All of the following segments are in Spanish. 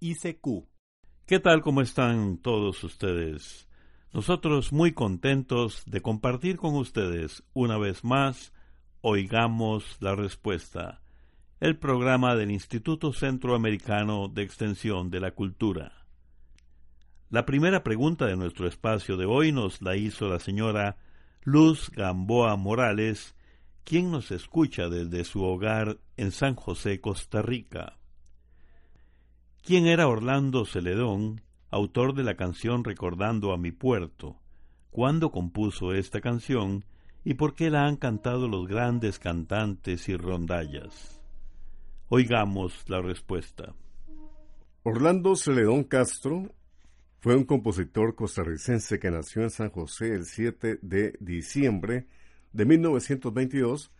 ICQ. ¿Qué tal? ¿Cómo están todos ustedes? Nosotros muy contentos de compartir con ustedes una vez más Oigamos la Respuesta, el programa del Instituto Centroamericano de Extensión de la Cultura. La primera pregunta de nuestro espacio de hoy nos la hizo la señora Luz Gamboa Morales, quien nos escucha desde su hogar en San José, Costa Rica. ¿Quién era Orlando Celedón, autor de la canción Recordando a mi puerto? ¿Cuándo compuso esta canción y por qué la han cantado los grandes cantantes y rondallas? Oigamos la respuesta. Orlando Celedón Castro fue un compositor costarricense que nació en San José el 7 de diciembre de 1922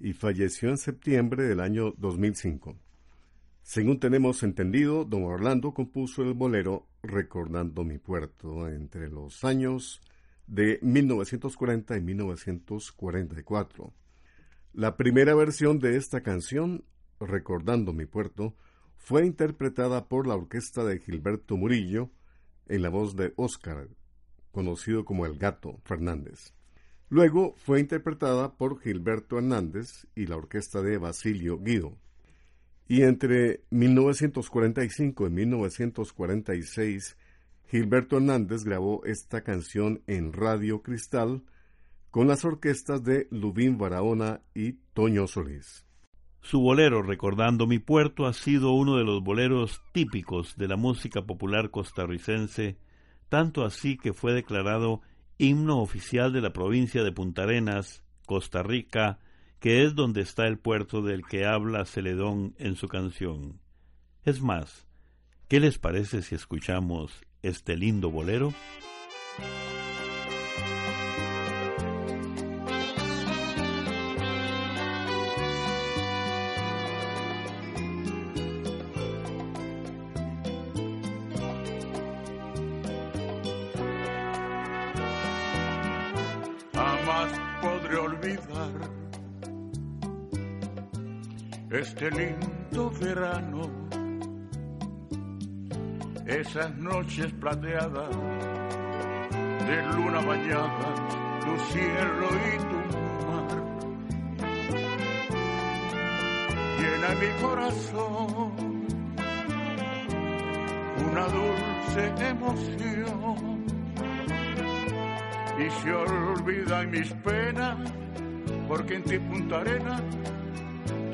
y falleció en septiembre del año 2005. Según tenemos entendido, don Orlando compuso el bolero Recordando mi puerto entre los años de 1940 y 1944. La primera versión de esta canción, Recordando mi puerto, fue interpretada por la orquesta de Gilberto Murillo en la voz de Óscar, conocido como el Gato Fernández. Luego fue interpretada por Gilberto Hernández y la orquesta de Basilio Guido. Y entre 1945 y 1946, Gilberto Hernández grabó esta canción en Radio Cristal con las orquestas de Lubín Barahona y Toño Solís. Su bolero Recordando mi puerto ha sido uno de los boleros típicos de la música popular costarricense, tanto así que fue declarado himno oficial de la provincia de Punta Arenas, Costa Rica, que es donde está el puerto del que habla Celedón en su canción. Es más, ¿qué les parece si escuchamos este lindo bolero? Este lindo verano, esas noches plateadas de luna bañada, tu cielo y tu mar, llena mi corazón una dulce emoción. Y se olvidan mis penas porque en ti Punta Arena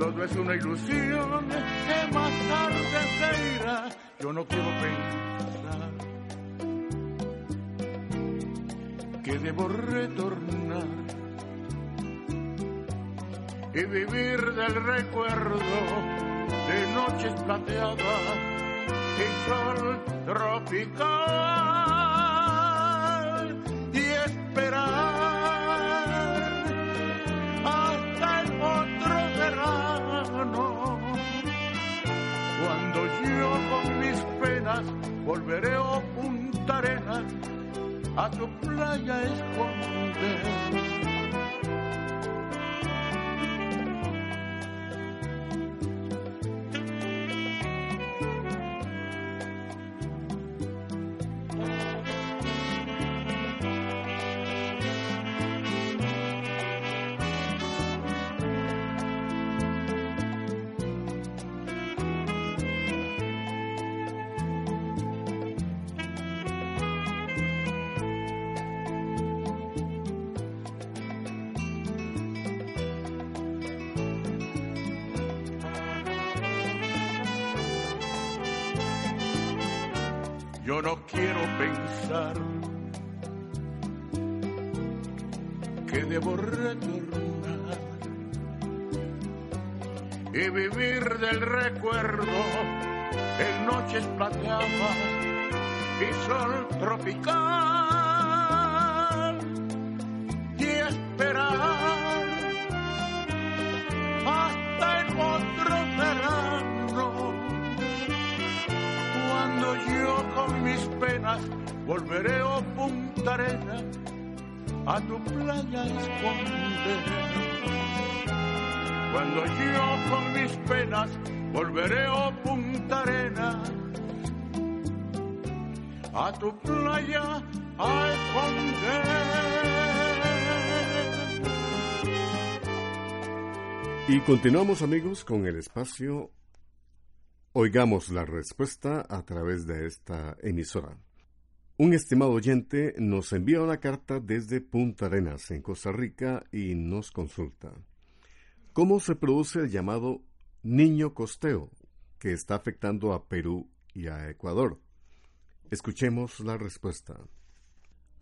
todo es una ilusión que más tarde se irá. Yo no quiero pensar que debo retornar y vivir del recuerdo de noches plateadas y sol tropical. Volveré a Punta Arenas a tu playa esconder. Recuerdo en noches plateadas y sol tropical y esperar hasta el otro verano cuando yo con mis penas volveré a Punta Arena a tu playa esconder. Cuando yo con mis penas volveré a Punta Arena, a tu playa a esconder. Y continuamos amigos con el espacio Oigamos la respuesta a través de esta emisora. Un estimado oyente nos envía una carta desde Punta Arenas, en Costa Rica, y nos consulta. ¿Cómo se produce el llamado niño costeo que está afectando a Perú y a Ecuador? Escuchemos la respuesta.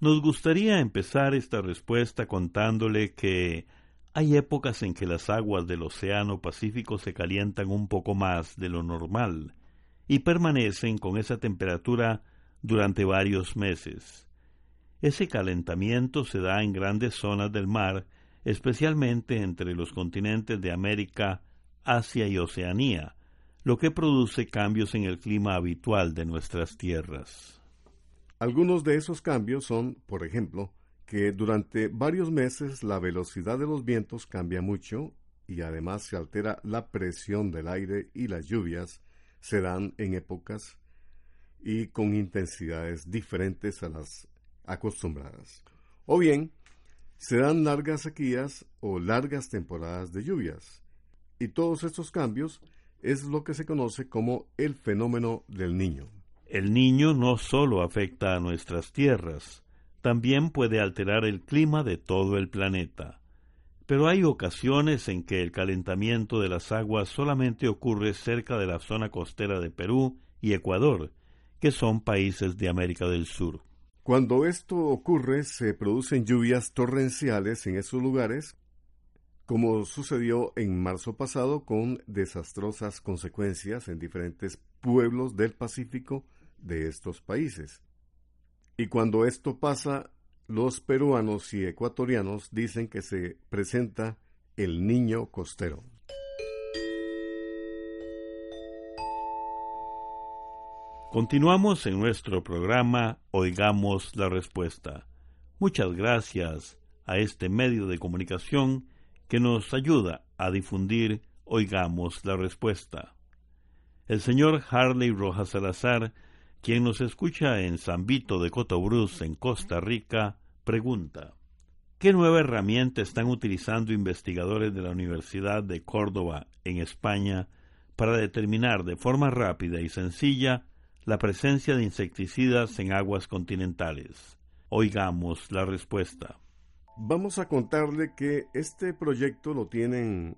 Nos gustaría empezar esta respuesta contándole que hay épocas en que las aguas del Océano Pacífico se calientan un poco más de lo normal y permanecen con esa temperatura durante varios meses. Ese calentamiento se da en grandes zonas del mar, especialmente entre los continentes de América, Asia y Oceanía, lo que produce cambios en el clima habitual de nuestras tierras. Algunos de esos cambios son, por ejemplo, que durante varios meses la velocidad de los vientos cambia mucho y además se altera la presión del aire y las lluvias se dan en épocas y con intensidades diferentes a las acostumbradas. O bien, se dan largas sequías o largas temporadas de lluvias. Y todos estos cambios es lo que se conoce como el fenómeno del niño. El niño no solo afecta a nuestras tierras, también puede alterar el clima de todo el planeta. Pero hay ocasiones en que el calentamiento de las aguas solamente ocurre cerca de la zona costera de Perú y Ecuador, que son países de América del Sur. Cuando esto ocurre, se producen lluvias torrenciales en esos lugares, como sucedió en marzo pasado con desastrosas consecuencias en diferentes pueblos del Pacífico de estos países. Y cuando esto pasa, los peruanos y ecuatorianos dicen que se presenta el niño costero. Continuamos en nuestro programa Oigamos la Respuesta. Muchas gracias a este medio de comunicación que nos ayuda a difundir Oigamos la Respuesta. El señor Harley Rojas Salazar, quien nos escucha en San Vito de Cotobruz, en Costa Rica, pregunta ¿Qué nueva herramienta están utilizando investigadores de la Universidad de Córdoba, en España, para determinar de forma rápida y sencilla la presencia de insecticidas en aguas continentales. Oigamos la respuesta. Vamos a contarle que este proyecto lo tienen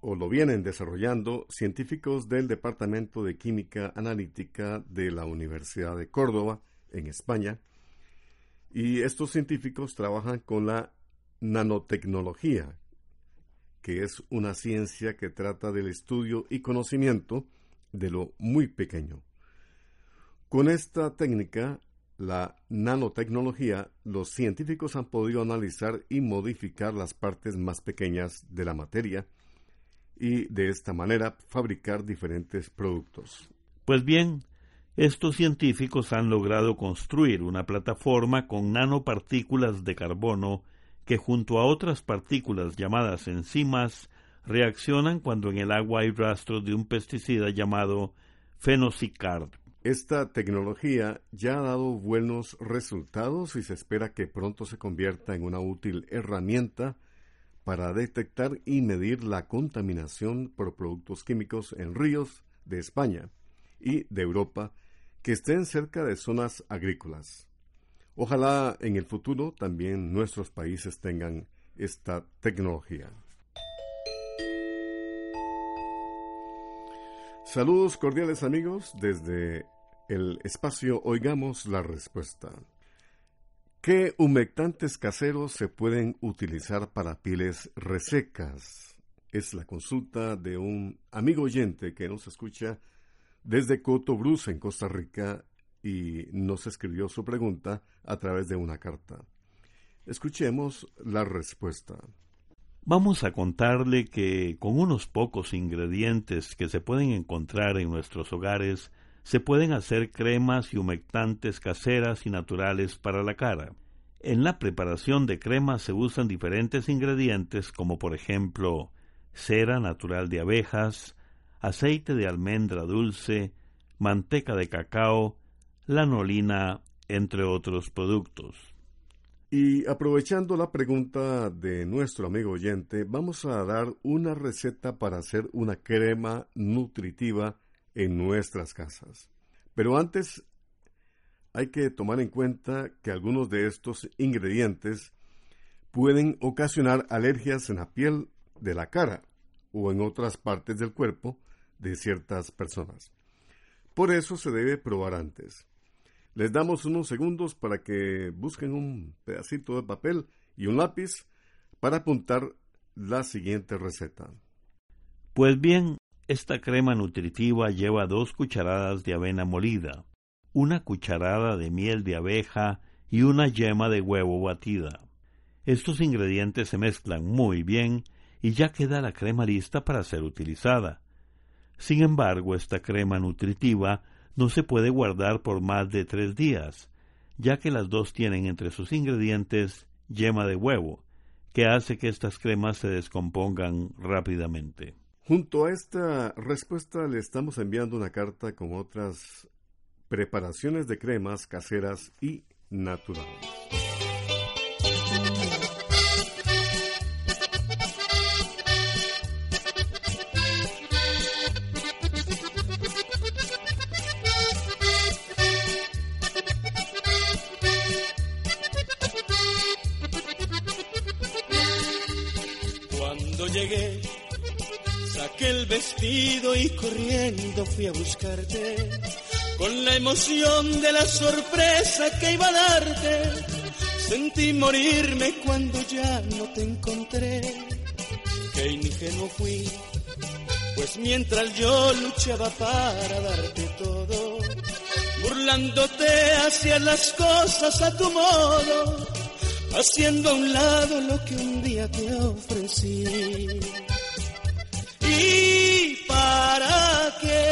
o lo vienen desarrollando científicos del Departamento de Química Analítica de la Universidad de Córdoba, en España, y estos científicos trabajan con la nanotecnología, que es una ciencia que trata del estudio y conocimiento de lo muy pequeño. Con esta técnica, la nanotecnología, los científicos han podido analizar y modificar las partes más pequeñas de la materia y de esta manera fabricar diferentes productos. Pues bien, estos científicos han logrado construir una plataforma con nanopartículas de carbono que junto a otras partículas llamadas enzimas reaccionan cuando en el agua hay rastros de un pesticida llamado fenocicard. Esta tecnología ya ha dado buenos resultados y se espera que pronto se convierta en una útil herramienta para detectar y medir la contaminación por productos químicos en ríos de España y de Europa que estén cerca de zonas agrícolas. Ojalá en el futuro también nuestros países tengan esta tecnología. Saludos cordiales amigos desde el espacio Oigamos la Respuesta. ¿Qué humectantes caseros se pueden utilizar para pieles resecas? Es la consulta de un amigo oyente que nos escucha desde Coto Bruce, en Costa Rica, y nos escribió su pregunta a través de una carta. Escuchemos la respuesta. Vamos a contarle que con unos pocos ingredientes que se pueden encontrar en nuestros hogares, se pueden hacer cremas y humectantes caseras y naturales para la cara. En la preparación de cremas se usan diferentes ingredientes como por ejemplo cera natural de abejas, aceite de almendra dulce, manteca de cacao, lanolina, entre otros productos. Y aprovechando la pregunta de nuestro amigo oyente, vamos a dar una receta para hacer una crema nutritiva en nuestras casas. Pero antes hay que tomar en cuenta que algunos de estos ingredientes pueden ocasionar alergias en la piel de la cara o en otras partes del cuerpo de ciertas personas. Por eso se debe probar antes. Les damos unos segundos para que busquen un pedacito de papel y un lápiz para apuntar la siguiente receta. Pues bien, esta crema nutritiva lleva dos cucharadas de avena molida, una cucharada de miel de abeja y una yema de huevo batida. Estos ingredientes se mezclan muy bien y ya queda la crema lista para ser utilizada. Sin embargo, esta crema nutritiva no se puede guardar por más de tres días, ya que las dos tienen entre sus ingredientes yema de huevo, que hace que estas cremas se descompongan rápidamente. Junto a esta respuesta le estamos enviando una carta con otras preparaciones de cremas caseras y naturales. Y corriendo fui a buscarte con la emoción de la sorpresa que iba a darte. Sentí morirme cuando ya no te encontré. Qué ingenuo fui, pues mientras yo luchaba para darte todo, burlándote hacia las cosas a tu modo, haciendo a un lado lo que un día te ofrecí. ¿Y para qué?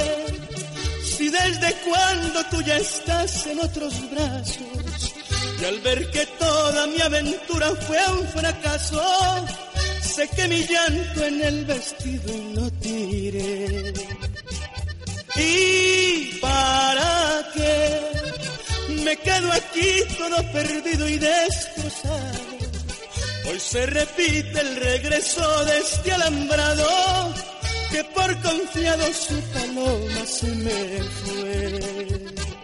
Si desde cuando tú ya estás en otros brazos y al ver que toda mi aventura fue un fracaso, sé que mi llanto en el vestido lo tiré. ¿Y para qué? Me quedo aquí todo perdido y destrozado. Hoy se repite el regreso de este alambrado que por confiado su paloma se me fue.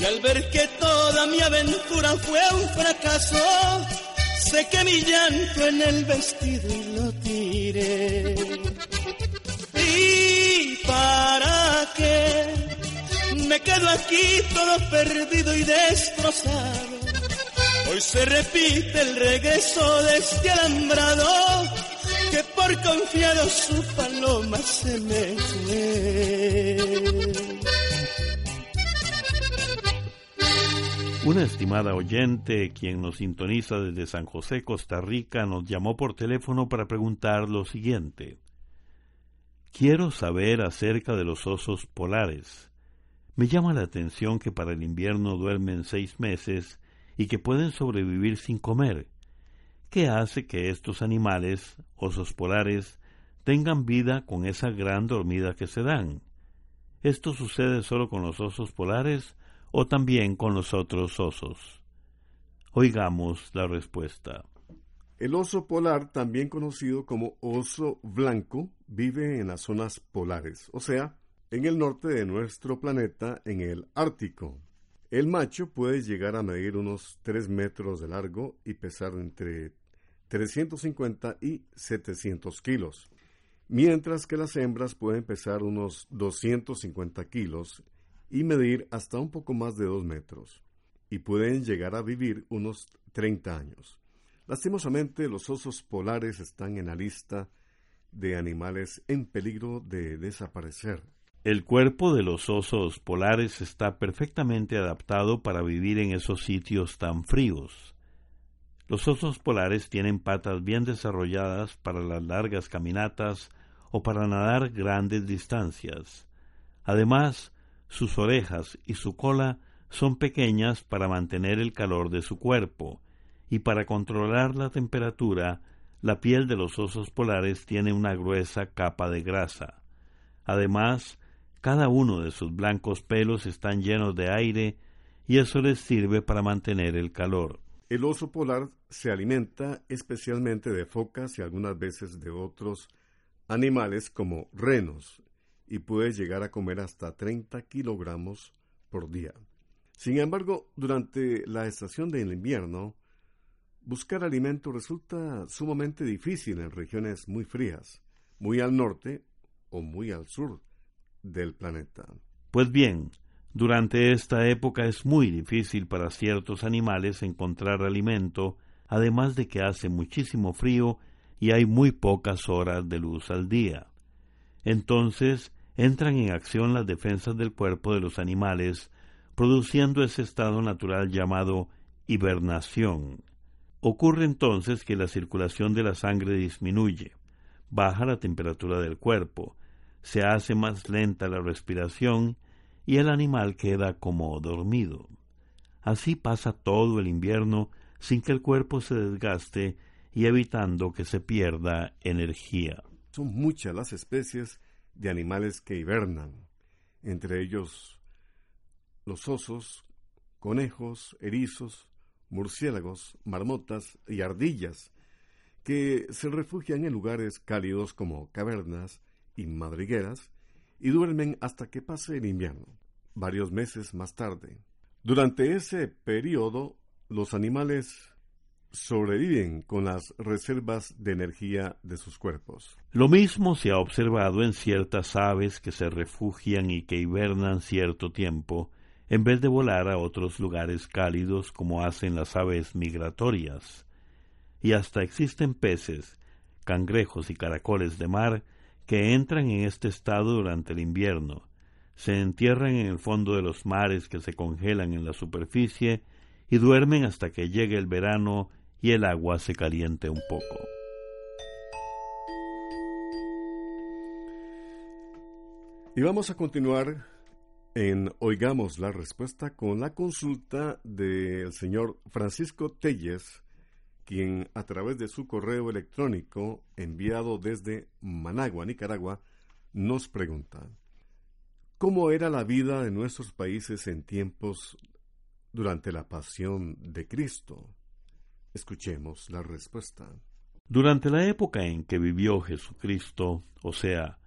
Y al ver que toda mi aventura fue un fracaso, sé que mi llanto en el vestido lo tiré. ¿Y para qué? Me quedo aquí todo perdido y destrozado. Hoy se repite el regreso de este alambrado que por confiado su paloma se me fue. Una estimada oyente, quien nos sintoniza desde San José, Costa Rica, nos llamó por teléfono para preguntar lo siguiente. Quiero saber acerca de los osos polares. Me llama la atención que para el invierno duermen seis meses y que pueden sobrevivir sin comer. ¿Qué hace que estos animales, osos polares, tengan vida con esa gran dormida que se dan? ¿Esto sucede solo con los osos polares o también con los otros osos? Oigamos la respuesta. El oso polar, también conocido como oso blanco, vive en las zonas polares, o sea, en el norte de nuestro planeta, en el Ártico. El macho puede llegar a medir unos 3 metros de largo y pesar entre 350 y 700 kilos, mientras que las hembras pueden pesar unos 250 kilos y medir hasta un poco más de 2 metros, y pueden llegar a vivir unos 30 años. Lastimosamente, los osos polares están en la lista de animales en peligro de desaparecer. El cuerpo de los osos polares está perfectamente adaptado para vivir en esos sitios tan fríos. Los osos polares tienen patas bien desarrolladas para las largas caminatas o para nadar grandes distancias. Además, sus orejas y su cola son pequeñas para mantener el calor de su cuerpo, y para controlar la temperatura, la piel de los osos polares tiene una gruesa capa de grasa. Además, cada uno de sus blancos pelos están llenos de aire y eso les sirve para mantener el calor. El oso polar se alimenta especialmente de focas y algunas veces de otros animales como renos y puede llegar a comer hasta 30 kilogramos por día. Sin embargo, durante la estación del invierno, buscar alimento resulta sumamente difícil en regiones muy frías, muy al norte o muy al sur del planeta. Pues bien, durante esta época es muy difícil para ciertos animales encontrar alimento, además de que hace muchísimo frío y hay muy pocas horas de luz al día. Entonces entran en acción las defensas del cuerpo de los animales, produciendo ese estado natural llamado hibernación. Ocurre entonces que la circulación de la sangre disminuye, baja la temperatura del cuerpo, se hace más lenta la respiración y el animal queda como dormido. Así pasa todo el invierno sin que el cuerpo se desgaste y evitando que se pierda energía. Son muchas las especies de animales que hibernan, entre ellos los osos, conejos, erizos, murciélagos, marmotas y ardillas, que se refugian en lugares cálidos como cavernas, y madrigueras y duermen hasta que pase el invierno, varios meses más tarde. Durante ese periodo, los animales sobreviven con las reservas de energía de sus cuerpos. Lo mismo se ha observado en ciertas aves que se refugian y que hibernan cierto tiempo, en vez de volar a otros lugares cálidos como hacen las aves migratorias. Y hasta existen peces, cangrejos y caracoles de mar que entran en este estado durante el invierno, se entierran en el fondo de los mares que se congelan en la superficie y duermen hasta que llegue el verano y el agua se caliente un poco. Y vamos a continuar en Oigamos la Respuesta con la consulta del señor Francisco Telles, quien a través de su correo electrónico enviado desde Managua, Nicaragua, nos pregunta, ¿cómo era la vida de nuestros países en tiempos durante la pasión de Cristo? Escuchemos la respuesta. Durante la época en que vivió Jesucristo, o sea,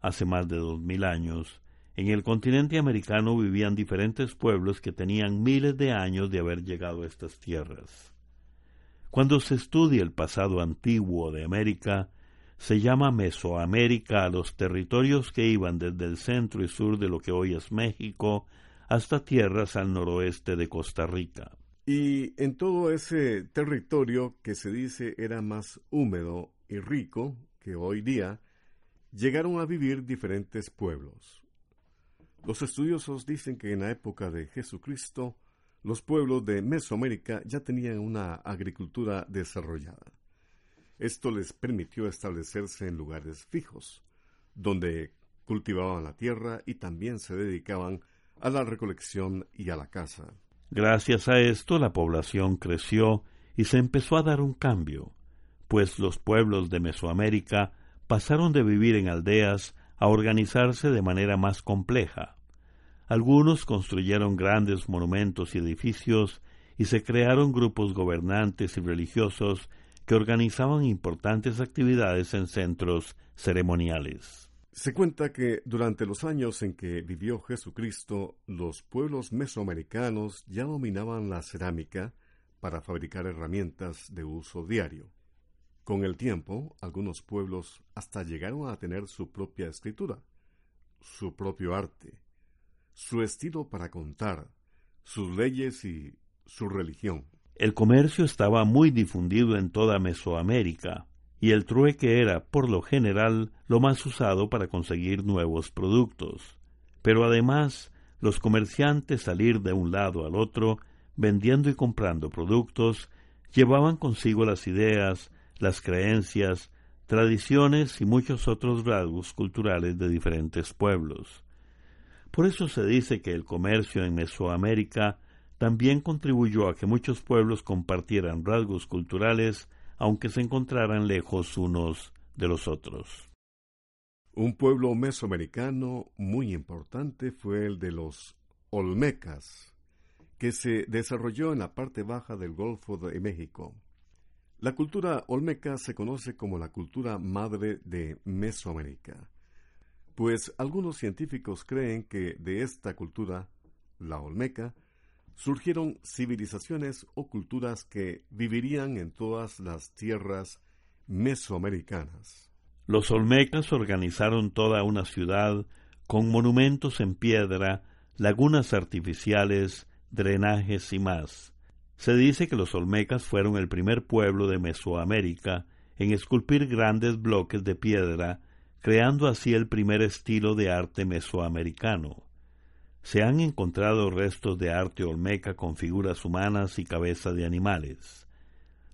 hace más de dos mil años, en el continente americano vivían diferentes pueblos que tenían miles de años de haber llegado a estas tierras. Cuando se estudia el pasado antiguo de América, se llama Mesoamérica a los territorios que iban desde el centro y sur de lo que hoy es México hasta tierras al noroeste de Costa Rica. Y en todo ese territorio que se dice era más húmedo y rico que hoy día, llegaron a vivir diferentes pueblos. Los estudiosos dicen que en la época de Jesucristo los pueblos de Mesoamérica ya tenían una agricultura desarrollada. Esto les permitió establecerse en lugares fijos, donde cultivaban la tierra y también se dedicaban a la recolección y a la caza. Gracias a esto la población creció y se empezó a dar un cambio, pues los pueblos de Mesoamérica pasaron de vivir en aldeas a organizarse de manera más compleja. Algunos construyeron grandes monumentos y edificios y se crearon grupos gobernantes y religiosos que organizaban importantes actividades en centros ceremoniales. Se cuenta que durante los años en que vivió Jesucristo, los pueblos mesoamericanos ya dominaban la cerámica para fabricar herramientas de uso diario. Con el tiempo, algunos pueblos hasta llegaron a tener su propia escritura, su propio arte, su estilo para contar, sus leyes y su religión. El comercio estaba muy difundido en toda Mesoamérica, y el trueque era, por lo general, lo más usado para conseguir nuevos productos. Pero además, los comerciantes salir de un lado al otro, vendiendo y comprando productos, llevaban consigo las ideas, las creencias, tradiciones y muchos otros rasgos culturales de diferentes pueblos. Por eso se dice que el comercio en Mesoamérica también contribuyó a que muchos pueblos compartieran rasgos culturales aunque se encontraran lejos unos de los otros. Un pueblo mesoamericano muy importante fue el de los Olmecas, que se desarrolló en la parte baja del Golfo de México. La cultura olmeca se conoce como la cultura madre de Mesoamérica, pues algunos científicos creen que de esta cultura, la olmeca, surgieron civilizaciones o culturas que vivirían en todas las tierras mesoamericanas. Los olmecas organizaron toda una ciudad con monumentos en piedra, lagunas artificiales, drenajes y más. Se dice que los olmecas fueron el primer pueblo de Mesoamérica en esculpir grandes bloques de piedra, creando así el primer estilo de arte mesoamericano. Se han encontrado restos de arte olmeca con figuras humanas y cabeza de animales.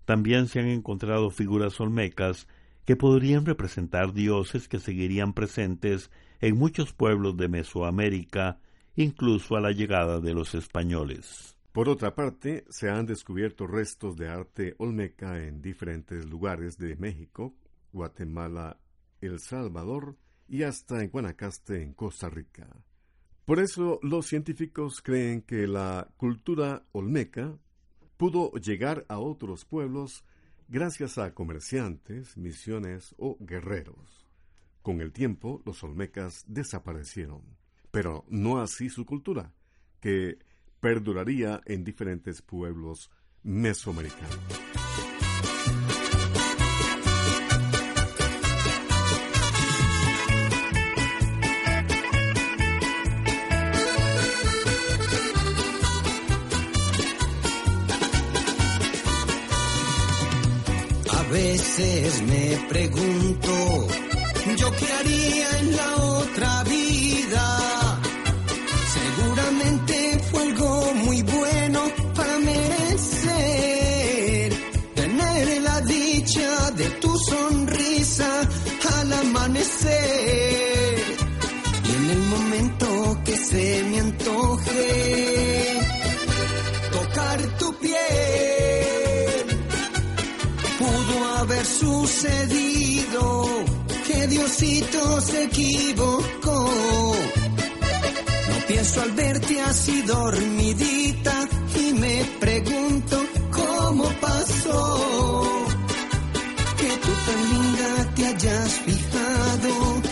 También se han encontrado figuras olmecas que podrían representar dioses que seguirían presentes en muchos pueblos de Mesoamérica incluso a la llegada de los españoles. Por otra parte, se han descubierto restos de arte olmeca en diferentes lugares de México, Guatemala, El Salvador y hasta en Guanacaste, en Costa Rica. Por eso los científicos creen que la cultura olmeca pudo llegar a otros pueblos gracias a comerciantes, misiones o guerreros. Con el tiempo, los olmecas desaparecieron pero no así su cultura, que perduraría en diferentes pueblos mesoamericanos. Veces me pregunto, ¿yo qué haría en la otra vida? Sucedido que Diosito se equivocó. Pienso al verte así dormidita y me pregunto cómo pasó. Que tú tan linda te hayas fijado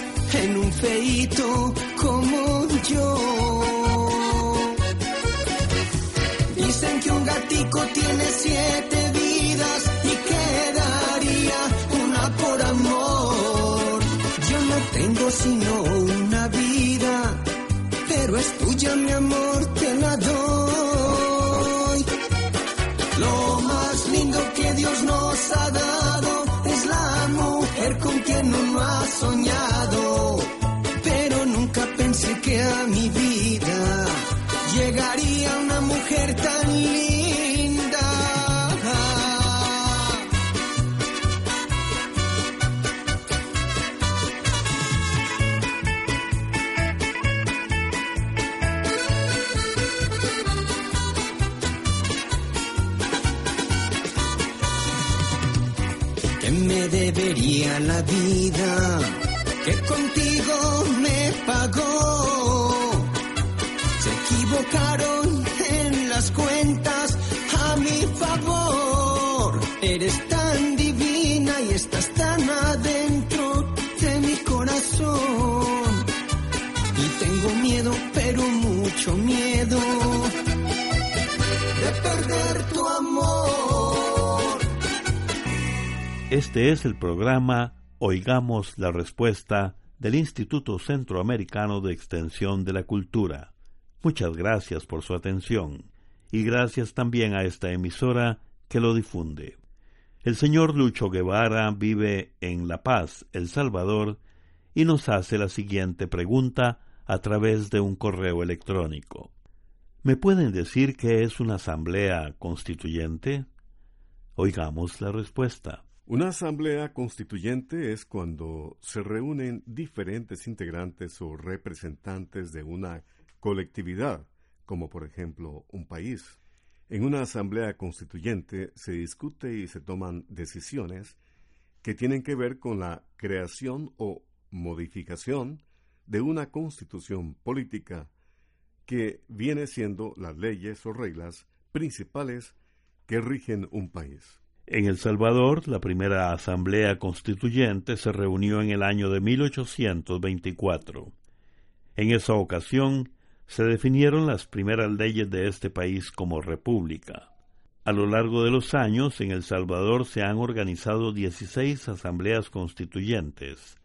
en un feito como yo. Dicen que un gatico tiene siete vidas sino una vida pero es tuya mi amor, te la doy. Lo más lindo que Dios nos ha dado es la mujer con quien uno ha soñado, pero nunca pensé que a mi vida llegaría una mujer tan linda. Debería la vida que contigo me pagó. equivocaron Este es el programa Oigamos la Respuesta del Instituto Centroamericano de Extensión de la Cultura. Muchas gracias por su atención y gracias también a esta emisora que lo difunde. El señor Lucho Guevara vive en La Paz, El Salvador, y nos hace la siguiente pregunta a través de un correo electrónico. ¿Me pueden decir qué es una asamblea constituyente? Oigamos la respuesta. Una asamblea constituyente es cuando se reúnen diferentes integrantes o representantes de una colectividad, como por ejemplo un país. En una asamblea constituyente se discute y se toman decisiones que tienen que ver con la creación o modificación de una constitución política que viene siendo las leyes o reglas principales que rigen un país. En El Salvador, la primera Asamblea Constituyente se reunió en el año de 1824. En esa ocasión se definieron las primeras leyes de este país como república. A lo largo de los años, en El Salvador se han organizado 16 asambleas constituyentes.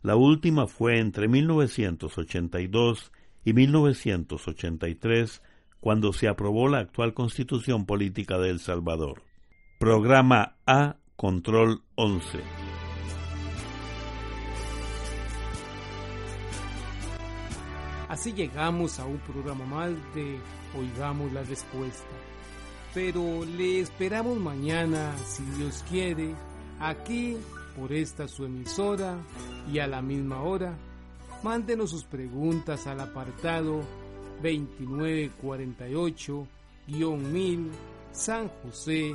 La última fue entre 1982 y 1983, cuando se aprobó la actual constitución política de El Salvador. Programa A Control 11. Así llegamos a un programa más de Oigamos la Respuesta. Pero le esperamos mañana, si Dios quiere, aquí por esta su emisora y a la misma hora. Mándenos sus preguntas al apartado 2948-1000 San José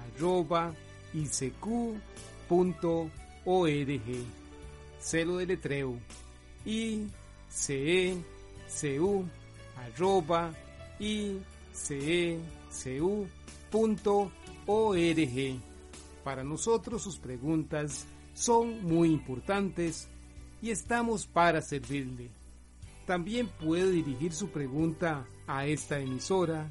arroba icq.org. Celo de letreo icecu arroba. Para nosotros sus preguntas son muy importantes y estamos para servirle. También puede dirigir su pregunta a esta emisora